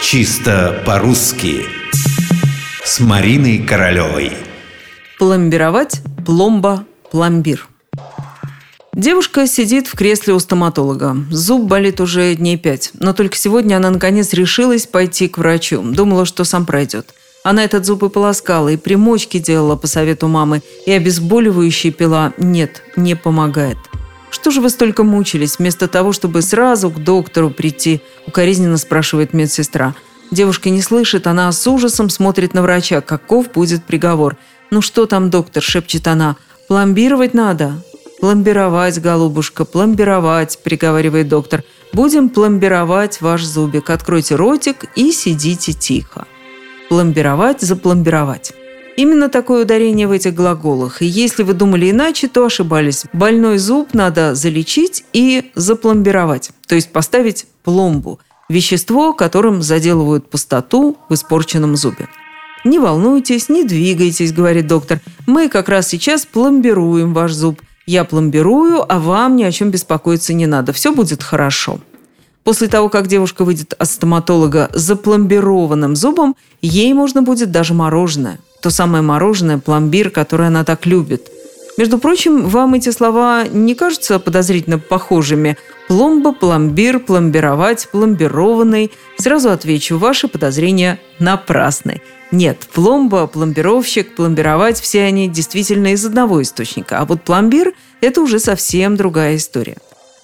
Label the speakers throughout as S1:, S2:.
S1: Чисто по-русски С Мариной Королевой
S2: Пломбировать, пломба, пломбир Девушка сидит в кресле у стоматолога. Зуб болит уже дней пять. Но только сегодня она наконец решилась пойти к врачу. Думала, что сам пройдет. Она этот зуб и полоскала, и примочки делала по совету мамы, и обезболивающие пила. Нет, не помогает. «Что же вы столько мучились, вместо того, чтобы сразу к доктору прийти?» – укоризненно спрашивает медсестра. Девушка не слышит, она с ужасом смотрит на врача. Каков будет приговор? «Ну что там, доктор?» – шепчет она. «Пломбировать надо». «Пломбировать, голубушка, пломбировать», – приговаривает доктор. «Будем пломбировать ваш зубик. Откройте ротик и сидите тихо». Пломбировать, запломбировать. Именно такое ударение в этих глаголах. И если вы думали иначе, то ошибались. Больной зуб надо залечить и запломбировать, то есть поставить пломбу – вещество, которым заделывают пустоту в испорченном зубе. «Не волнуйтесь, не двигайтесь», – говорит доктор. «Мы как раз сейчас пломбируем ваш зуб. Я пломбирую, а вам ни о чем беспокоиться не надо. Все будет хорошо». После того, как девушка выйдет от стоматолога с запломбированным зубом, ей можно будет даже мороженое. То самое мороженое, пломбир, которое она так любит. Между прочим, вам эти слова не кажутся подозрительно похожими? Пломба, пломбир, пломбировать, пломбированный. Сразу отвечу, ваши подозрения напрасны. Нет, пломба, пломбировщик, пломбировать – все они действительно из одного источника. А вот пломбир – это уже совсем другая история.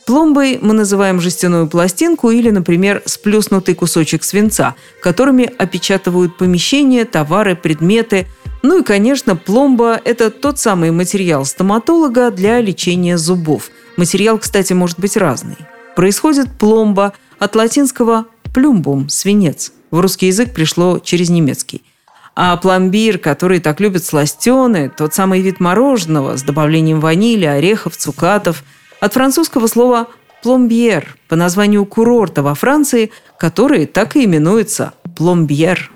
S2: Пломбой мы называем жестяную пластинку или, например, сплюснутый кусочек свинца, которыми опечатывают помещения, товары, предметы. Ну и, конечно, пломба – это тот самый материал стоматолога для лечения зубов. Материал, кстати, может быть разный. Происходит пломба от латинского «плюмбум» – свинец. В русский язык пришло через немецкий. А пломбир, который так любят сластены, тот самый вид мороженого с добавлением ванили, орехов, цукатов – от французского слова «пломбьер» по названию курорта во Франции, который так и именуется «пломбьер».